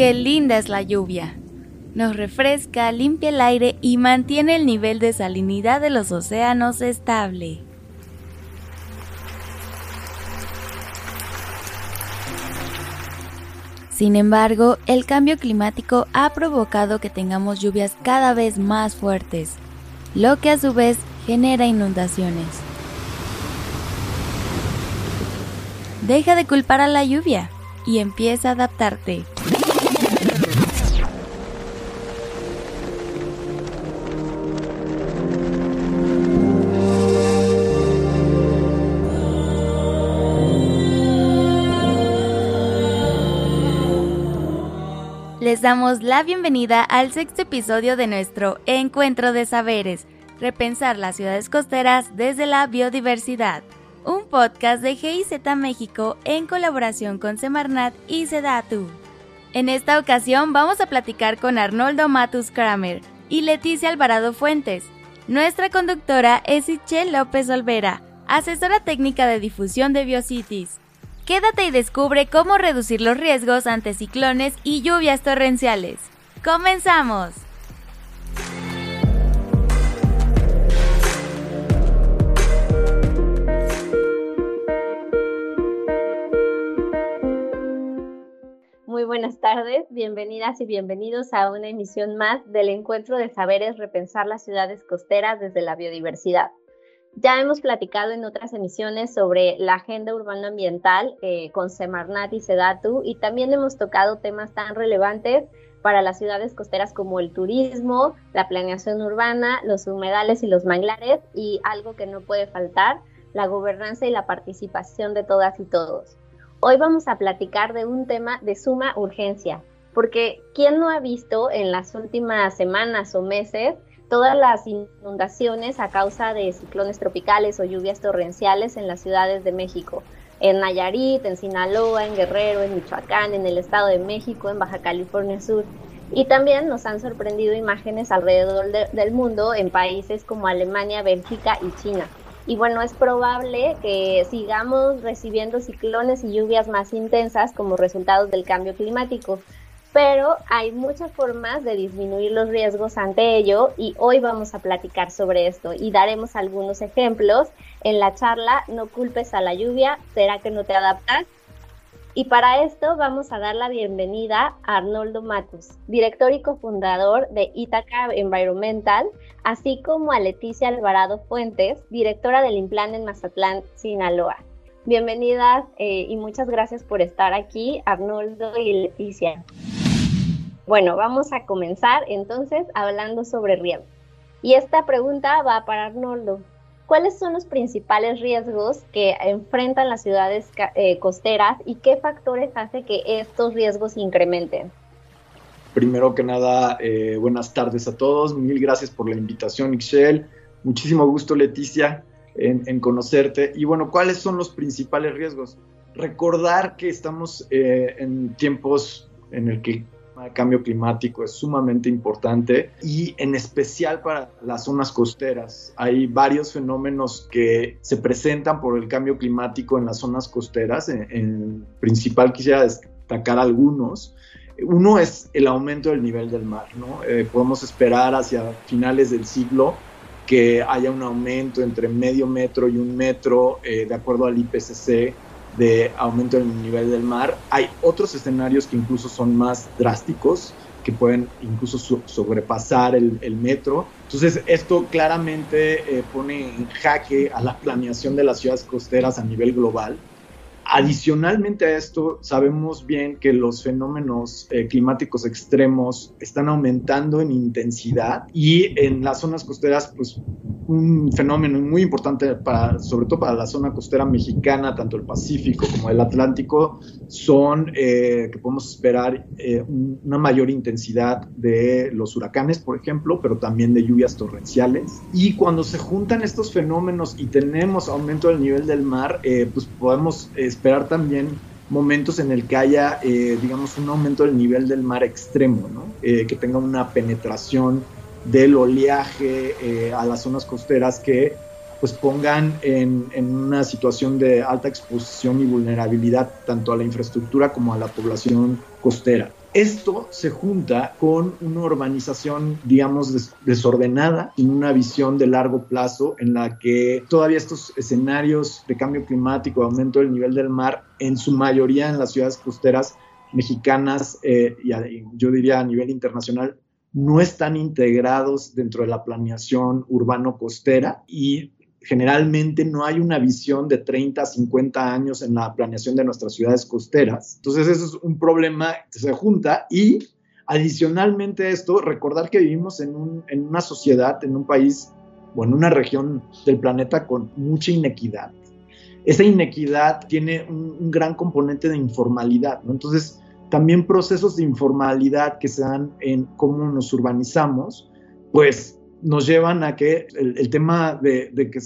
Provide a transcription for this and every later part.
Qué linda es la lluvia. Nos refresca, limpia el aire y mantiene el nivel de salinidad de los océanos estable. Sin embargo, el cambio climático ha provocado que tengamos lluvias cada vez más fuertes, lo que a su vez genera inundaciones. Deja de culpar a la lluvia y empieza a adaptarte. Les damos la bienvenida al sexto episodio de nuestro Encuentro de Saberes, repensar las ciudades costeras desde la biodiversidad, un podcast de GIZ México en colaboración con Semarnat y Sedatu. En esta ocasión vamos a platicar con Arnoldo Matus Kramer y Leticia Alvarado Fuentes. Nuestra conductora es Ichel López Olvera, asesora técnica de difusión de Biocities. Quédate y descubre cómo reducir los riesgos ante ciclones y lluvias torrenciales. ¡Comenzamos! Muy buenas tardes, bienvenidas y bienvenidos a una emisión más del Encuentro de Saberes Repensar las Ciudades Costeras desde la Biodiversidad. Ya hemos platicado en otras emisiones sobre la agenda urbano ambiental eh, con Semarnat y Sedatu y también hemos tocado temas tan relevantes para las ciudades costeras como el turismo, la planeación urbana, los humedales y los manglares y algo que no puede faltar, la gobernanza y la participación de todas y todos. Hoy vamos a platicar de un tema de suma urgencia, porque ¿quién no ha visto en las últimas semanas o meses todas las inundaciones a causa de ciclones tropicales o lluvias torrenciales en las ciudades de México, en Nayarit, en Sinaloa, en Guerrero, en Michoacán, en el Estado de México, en Baja California Sur. Y también nos han sorprendido imágenes alrededor del mundo en países como Alemania, Bélgica y China. Y bueno, es probable que sigamos recibiendo ciclones y lluvias más intensas como resultado del cambio climático pero hay muchas formas de disminuir los riesgos ante ello y hoy vamos a platicar sobre esto y daremos algunos ejemplos en la charla No culpes a la lluvia, ¿será que no te adaptas? Y para esto vamos a dar la bienvenida a Arnoldo Matus, director y cofundador de Itaca Environmental, así como a Leticia Alvarado Fuentes, directora del Implan en Mazatlán, Sinaloa. Bienvenidas eh, y muchas gracias por estar aquí, Arnoldo y Leticia. Bueno, vamos a comenzar entonces hablando sobre riesgos. Y esta pregunta va para Arnoldo. ¿Cuáles son los principales riesgos que enfrentan las ciudades eh, costeras y qué factores hace que estos riesgos incrementen? Primero que nada, eh, buenas tardes a todos. Mil gracias por la invitación, Ixchel. Muchísimo gusto, Leticia, en, en, conocerte. Y bueno, ¿cuáles son los principales riesgos? Recordar que estamos eh, en tiempos en el que el cambio climático es sumamente importante y en especial para las zonas costeras. Hay varios fenómenos que se presentan por el cambio climático en las zonas costeras. En, principal quisiera destacar algunos. Uno es el aumento del nivel del mar. ¿no? Eh, podemos esperar hacia finales del siglo que haya un aumento entre medio metro y un metro, eh, de acuerdo al IPCC, de aumento del nivel del mar. Hay otros escenarios que incluso son más drásticos, que pueden incluso sobrepasar el, metro. Entonces, esto claramente eh, pone en jaque a la planeación de las ciudades costeras a nivel global. Adicionalmente a esto, sabemos bien que los fenómenos eh, climáticos extremos están aumentando en intensidad y en las zonas costeras, pues un fenómeno muy importante para, sobre todo para la zona costera mexicana, tanto el Pacífico como el Atlántico, son eh, que podemos esperar eh, una mayor intensidad de los huracanes, por ejemplo, pero también de lluvias torrenciales. Y cuando se juntan estos fenómenos y tenemos aumento del nivel del mar, pues podemos esperar también momentos en el que haya, eh, digamos, un aumento del nivel del mar extremo, ¿no? Eh, que tenga una penetración del oleaje eh, a las zonas costeras que pues pongan en, en, una situación de alta exposición y vulnerabilidad tanto a la infraestructura como a la población costera. Esto se junta con una urbanización, digamos, desordenada, en una visión de largo plazo en la que todavía estos escenarios de cambio climático, aumento del nivel del mar, en su mayoría en las ciudades costeras mexicanas eh, y yo diría a nivel internacional, no están integrados dentro de la planeación urbano-costera y generalmente no hay una visión de 30, 50 años en la planeación de nuestras ciudades costeras. Entonces eso es un problema que se junta y adicionalmente a esto, recordar que vivimos en, una sociedad, en un país o en una región del planeta con mucha inequidad. Esa inequidad tiene un, gran componente de informalidad, Entonces, también procesos de informalidad que se dan en cómo nos urbanizamos, pues nos llevan a que el, tema de, que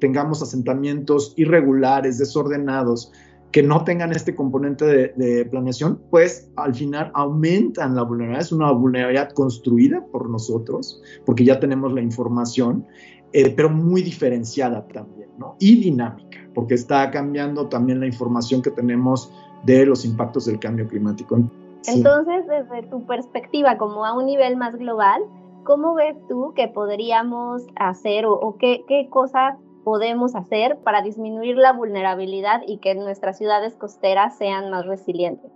tengamos asentamientos irregulares, desordenados, que no tengan este componente de, planeación, pues al final aumentan la vulnerabilidad. Es una vulnerabilidad construida por nosotros, porque ya tenemos la información, eh, pero muy diferenciada también, ¿no? Y dinámica, porque está cambiando también la información que tenemos de los impactos del cambio climático. Entonces, desde tu perspectiva, como a un nivel más global, ¿cómo ves tú que podríamos hacer o, qué, cosas podemos hacer para disminuir la vulnerabilidad y que nuestras ciudades costeras sean más resilientes?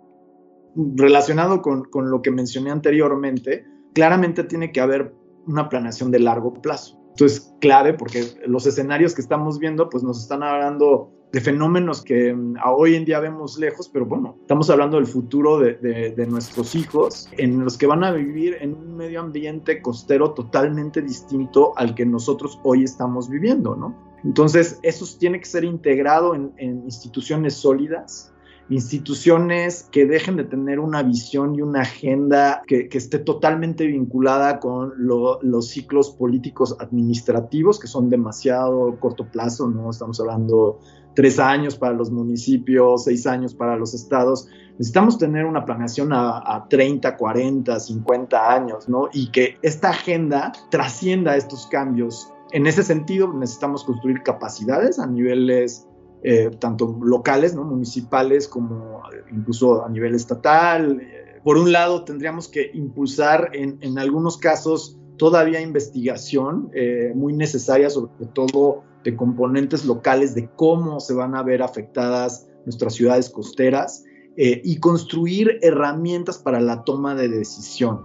Relacionado con, con lo que mencioné anteriormente, claramente tiene que haber una planeación de largo plazo. Esto es clave porque los escenarios que estamos viendo pues nos están hablando de fenómenos que mm, hoy en día vemos lejos, pero bueno, estamos hablando del futuro de, nuestros hijos, en los que van a vivir en un medio ambiente costero totalmente distinto al que nosotros hoy estamos viviendo, ¿no? Entonces, eso tiene que ser integrado en, instituciones sólidas, instituciones que dejen de tener una visión y una agenda que, esté totalmente vinculada con los ciclos políticos administrativos, que son demasiado corto plazo, ¿no? Estamos hablando tres años para los municipios, seis años para los estados. Necesitamos tener una planeación a, 30, 40, 50 años, ¿no? Y que esta agenda trascienda estos cambios. En ese sentido, necesitamos construir capacidades a niveles eh, tanto locales, ¿no? municipales, como eh, incluso a nivel estatal. Eh, por un lado, tendríamos que impulsar en algunos casos todavía investigación muy necesaria, sobre todo de componentes locales de cómo se van a ver afectadas nuestras ciudades costeras eh, y construir herramientas para la toma de decisión.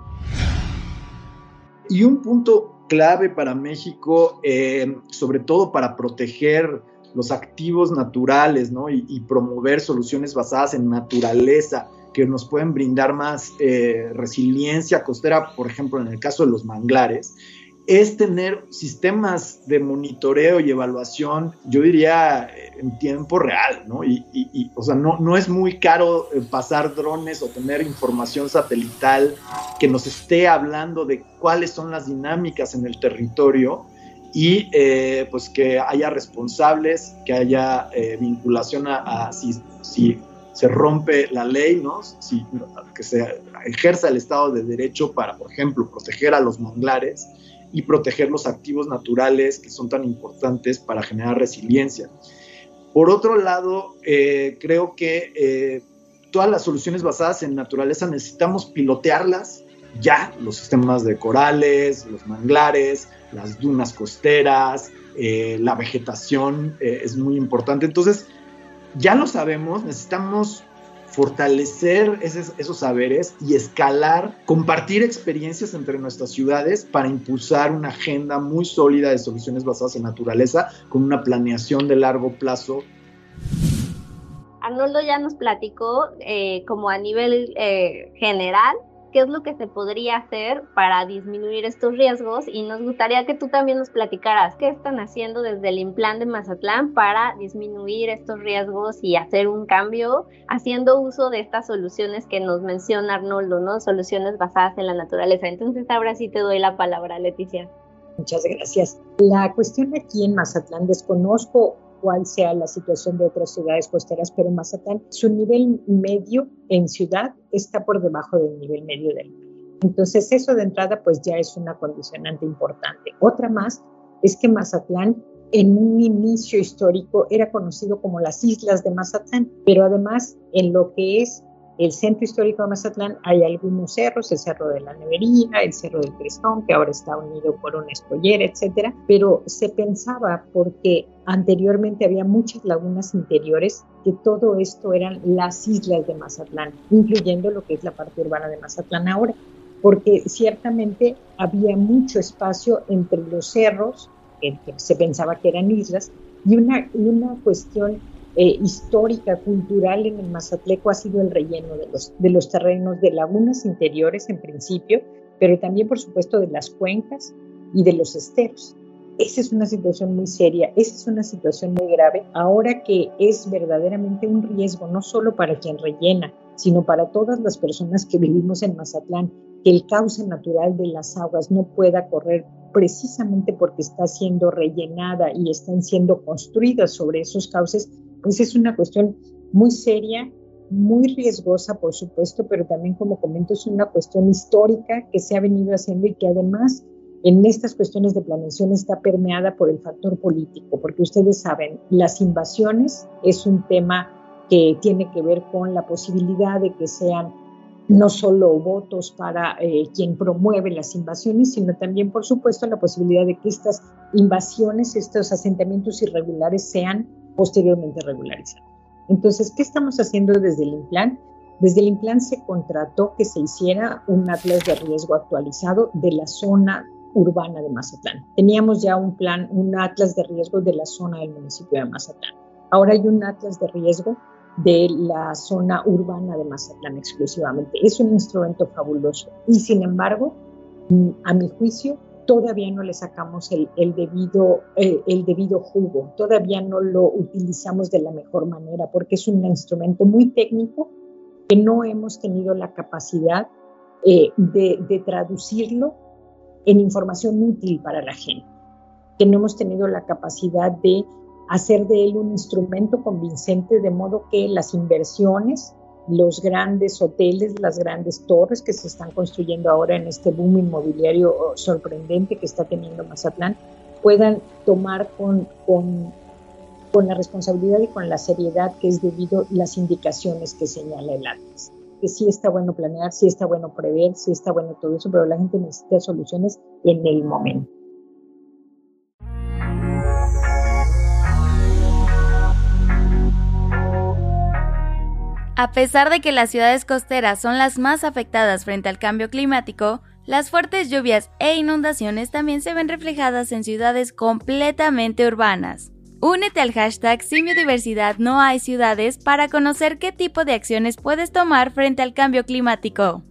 Y un punto clave para México, eh, sobre todo para proteger los activos naturales y, promover soluciones basadas en naturaleza que nos pueden brindar más eh, resiliencia costera, por ejemplo, en el caso de los manglares, es tener sistemas de monitoreo y evaluación, yo diría, en tiempo real, ¿no? Y, o sea, no, no es muy caro eh, pasar drones o tener información satelital que nos esté hablando de cuáles son las dinámicas en el territorio y eh, pues que haya responsables, que haya eh, vinculación a, si, si, se rompe la ley, ¿no? Si, que se ejerza el Estado de Derecho para, por ejemplo, proteger a los manglares y proteger los activos naturales que son tan importantes para generar resiliencia. Por otro lado, eh, creo que eh, todas las soluciones basadas en naturaleza necesitamos pilotearlas ya, los sistemas de corales, los manglares, las dunas costeras, eh, la vegetación es muy importante. Entonces, ya lo sabemos, necesitamos fortalecer esos, saberes y escalar, compartir experiencias entre nuestras ciudades para impulsar una agenda muy sólida de soluciones basadas en naturaleza con una planeación de largo plazo. Arnoldo ya nos platicó eh, como a nivel eh, general qué es lo que se podría hacer para disminuir estos riesgos y nos gustaría que tú también nos platicaras qué están haciendo desde el Implan de Mazatlán para disminuir estos riesgos y hacer un cambio haciendo uso de estas soluciones que nos menciona Arnoldo, ¿no? Soluciones basadas en la naturaleza. Entonces ahora sí te doy la palabra, Leticia. Muchas gracias. La cuestión aquí en Mazatlán, desconozco cuál sea la situación de otras ciudades costeras, pero Mazatlán, su nivel medio en ciudad está por debajo del nivel medio del mar. Entonces, eso de entrada, pues ya es una condicionante importante. Otra más es que Mazatlán en un inicio histórico era conocido como las Islas de Mazatlán, pero además en lo que es el centro histórico de Mazatlán hay algunos cerros, el cerro de la Nevería, el cerro del Crestón, que ahora está unido por una escollera, etcétera, pero se pensaba porque anteriormente había muchas lagunas interiores que todo esto eran las islas de Mazatlán, incluyendo lo que es la parte urbana de Mazatlán ahora, porque ciertamente había mucho espacio entre los cerros, que se pensaba que eran islas, y una cuestión eh, histórica, cultural en el Mazatleco ha sido el relleno de los, de los terrenos de lagunas interiores en principio, pero también por supuesto de las cuencas y de los esteros. Esa es una situación muy seria, esa es una situación muy grave, ahora que es verdaderamente un riesgo no solo para quien rellena, sino para todas las personas que vivimos en Mazatlán, que el cauce natural de las aguas no pueda correr precisamente porque está siendo rellenada y están siendo construidas sobre esos cauces, pues es una cuestión muy seria, muy riesgosa, por supuesto, pero también, como comento, es una cuestión histórica que se ha venido haciendo y que además en estas cuestiones de planeación está permeada por el factor político, porque ustedes saben, las invasiones es un tema que tiene que ver con la posibilidad de que sean no solo votos para eh, quien promueve las invasiones, sino también, por supuesto, la posibilidad de que estas invasiones, estos asentamientos irregulares sean posteriormente regularizados. Entonces, ¿qué estamos haciendo desde el INPLAN? Desde el INPLAN se contrató que se hiciera un atlas de riesgo actualizado de la zona urbana de Mazatlán. Teníamos ya un plan, un atlas de riesgo de la zona del municipio de Mazatlán. Ahora hay un atlas de riesgo de la zona urbana de Mazatlán exclusivamente. Es un instrumento fabuloso y sin embargo, a mi juicio, todavía no le sacamos el, debido, el debido jugo, todavía no lo utilizamos de la mejor manera porque es un instrumento muy técnico que no hemos tenido la capacidad eh, de traducirlo en información útil para la gente, que no hemos tenido la capacidad de hacer de él un instrumento convincente de modo que las inversiones los grandes hoteles, las grandes torres que se están construyendo ahora en este boom inmobiliario sorprendente que está teniendo Mazatlán, puedan tomar con, con, con la responsabilidad y con la seriedad que es debido las indicaciones que señala el Atlas. Que sí está bueno planear, sí está bueno prever, sí está bueno todo eso, pero la gente necesita soluciones en el momento. A pesar de que las ciudades costeras son las más afectadas frente al cambio climático, las fuertes lluvias e inundaciones también se ven reflejadas en ciudades completamente urbanas. Únete al hashtag Sin Biodiversidad No Hay Ciudades para conocer qué tipo de acciones puedes tomar frente al cambio climático.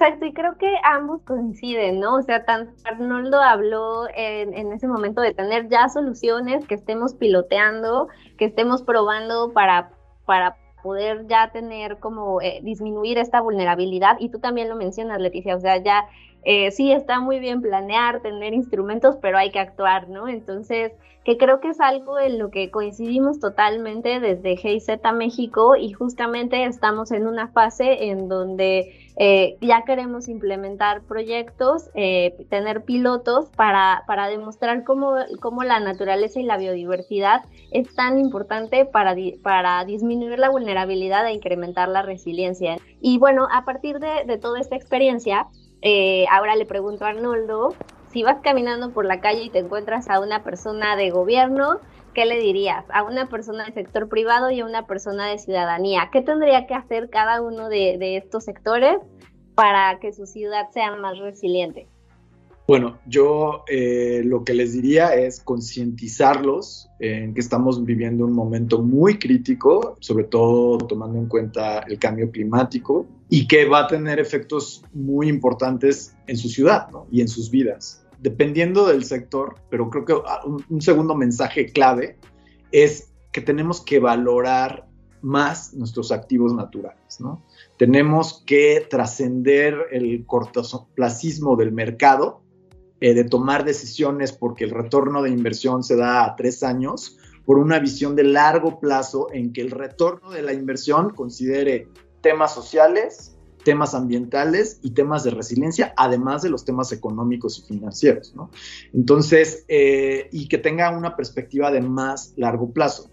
Exacto, y creo que ambos coinciden, ¿no? O sea, tanto Arnoldo habló en, ese momento de tener ya soluciones que estemos piloteando, que estemos probando para, para poder ya tener como eh, disminuir esta vulnerabilidad. Y tú también lo mencionas, Leticia, o sea, ya eh, sí está muy bien planear, tener instrumentos, pero hay que actuar, ¿no? Entonces, que creo que es algo en lo que coincidimos totalmente desde GIZ México y justamente estamos en una fase en donde eh, ya queremos implementar proyectos, eh, tener pilotos para, para demostrar cómo, cómo, la naturaleza y la biodiversidad es tan importante para, para disminuir la vulnerabilidad e incrementar la resiliencia. Y bueno, a partir de, de toda esta experiencia, eh, ahora le pregunto a Arnoldo, si vas caminando por la calle y te encuentras a una persona de gobierno, ¿qué le dirías? A una persona del sector privado y a una persona de ciudadanía. ¿Qué tendría que hacer cada uno de, estos sectores para que su ciudad sea más resiliente? Bueno, yo eh, lo que les diría es concientizarlos en que estamos viviendo un momento muy crítico, sobre todo tomando en cuenta el cambio climático y que va a tener efectos muy importantes en su ciudad y en sus vidas dependiendo del sector, pero creo que ah, un, segundo mensaje clave es que tenemos que valorar más nuestros activos naturales, ¿no? Tenemos que trascender el cortoplacismo del mercado, eh, de tomar decisiones porque el retorno de inversión se da a tres años, por una visión de largo plazo en que el retorno de la inversión considere temas sociales, temas ambientales y temas de resiliencia, además de los temas económicos y financieros, ¿no? Entonces, eh, y que tenga una perspectiva de más largo plazo.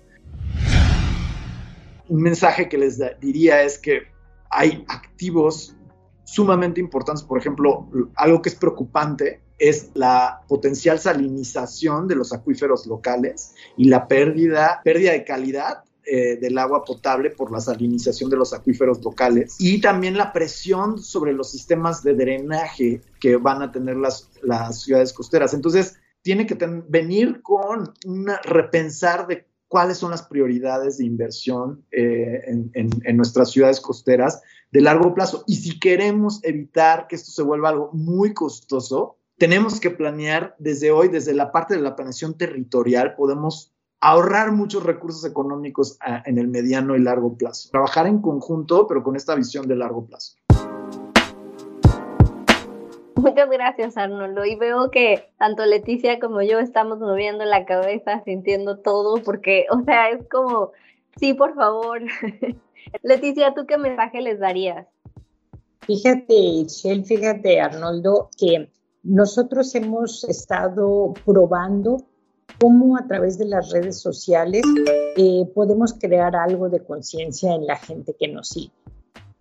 Un mensaje que les diría es que hay activos sumamente importantes, por ejemplo, algo que es preocupante es la potencial salinización de los acuíferos locales y la pérdida, pérdida de calidad eh, del agua potable por la salinización de los acuíferos locales y también la presión sobre los sistemas de drenaje que van a tener las, las ciudades costeras. Entonces, tiene que venir con un repensar de cuáles son las prioridades de inversión eh, en, en, nuestras ciudades costeras de largo plazo. Y si queremos evitar que esto se vuelva algo muy costoso, tenemos que planear desde hoy, desde la parte de la planeación territorial, podemos ahorrar muchos recursos económicos ah, en el mediano y largo plazo. Trabajar en conjunto, pero con esta visión de largo plazo. Muchas gracias, Arnoldo. Y veo que tanto Leticia como yo estamos moviendo la cabeza, sintiendo todo, porque, o sea, es como, sí, por favor. Leticia, ¿tú qué mensaje les darías? Fíjate, Shell, fíjate, Arnoldo, que nosotros hemos estado probando cómo a través de las redes sociales eh, podemos crear algo de conciencia en la gente que nos sigue.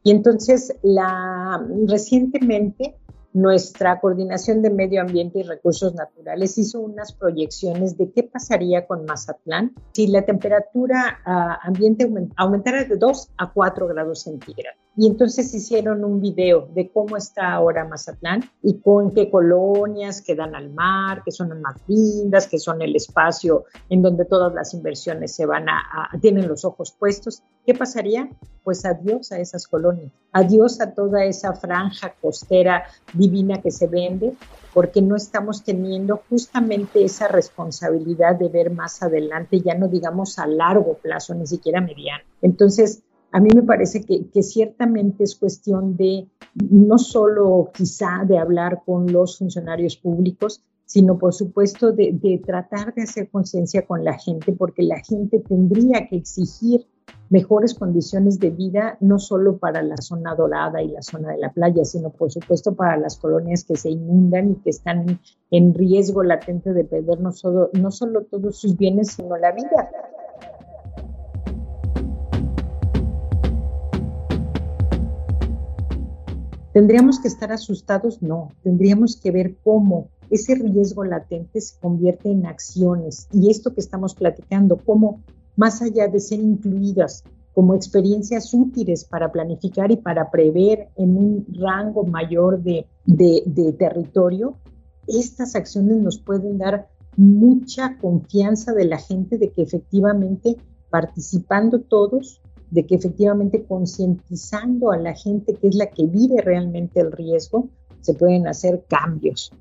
Y entonces, la, recientemente, nuestra coordinación de medio ambiente y recursos naturales hizo unas proyecciones de qué pasaría con Mazatlán si la temperatura uh, ambiente aumentara de 2 a 4 grados centígrados. Y entonces hicieron un video de cómo está ahora Mazatlán y con qué colonias quedan al mar, que son las más lindas, que son el espacio en donde todas las inversiones se van a, tienen los ojos puestos. ¿Qué pasaría? Pues adiós a esas colonias, adiós a toda esa franja costera divina que se vende, porque no estamos teniendo justamente esa responsabilidad de ver más adelante, ya no digamos a largo plazo, ni siquiera mediano. Entonces, a mí me parece que, que, ciertamente es cuestión de no solo quizá de hablar con los funcionarios públicos, sino por supuesto de, de tratar de hacer conciencia con la gente, porque la gente tendría que exigir mejores condiciones de vida, no solo para la zona dorada y la zona de la playa, sino por supuesto para las colonias que se inundan y que están en riesgo latente de perder no solo, no solo todos sus bienes, sino la vida. ¿Tendríamos que estar asustados? No, tendríamos que ver cómo ese riesgo latente se convierte en acciones y esto que estamos platicando, cómo más allá de ser incluidas como experiencias útiles para planificar y para prever en un rango mayor de, de, de territorio, estas acciones nos pueden dar mucha confianza de la gente de que efectivamente participando todos de que efectivamente concientizando a la gente que es la que vive realmente el riesgo, se pueden hacer cambios.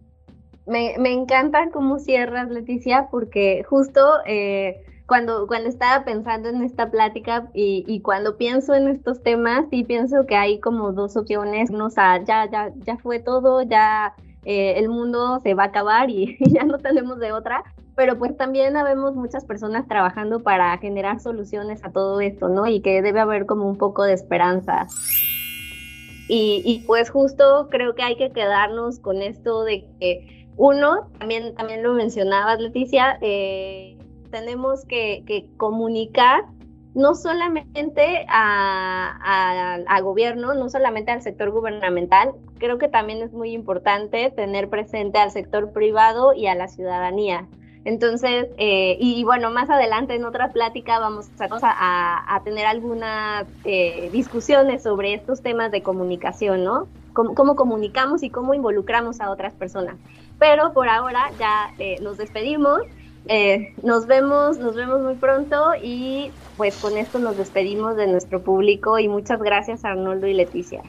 Me, me encanta cómo cierras, Leticia, porque justo eh, cuando, cuando estaba pensando en esta plática y, y, cuando pienso en estos temas, sí pienso que hay como dos opciones, no, o sea, ya, ya, ya fue todo, ya eh, el mundo se va a acabar y, y ya no tenemos de otra, pero pues también habemos muchas personas trabajando para generar soluciones a todo esto, ¿no? Y que debe haber como un poco de esperanza. Y, y pues justo creo que hay que quedarnos con esto de que uno, también, también lo mencionabas Leticia, eh, tenemos que, que, comunicar no solamente a, a, a, gobierno, no solamente al sector gubernamental, creo que también es muy importante tener presente al sector privado y a la ciudadanía. Entonces, eh, y, bueno, más adelante en otra plática vamos a, a tener algunas eh, discusiones sobre estos temas de comunicación, ¿no? Cómo, cómo, comunicamos y cómo involucramos a otras personas. Pero por ahora ya eh, nos despedimos. Eh, nos vemos, nos vemos muy pronto y pues con esto nos despedimos de nuestro público y muchas gracias Arnoldo y Leticia.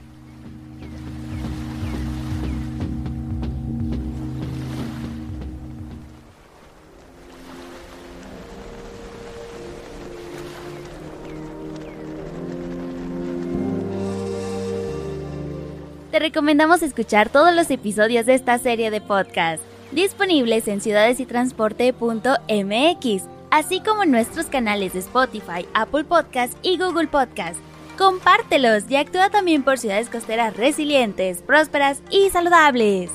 te recomendamos escuchar todos los episodios de esta serie de podcast, disponibles en ciudadesytransporte.mx, así como en nuestros canales de Spotify, Apple Podcast y Google Podcast. Compártelos y actúa también por ciudades costeras resilientes, prósperas y saludables.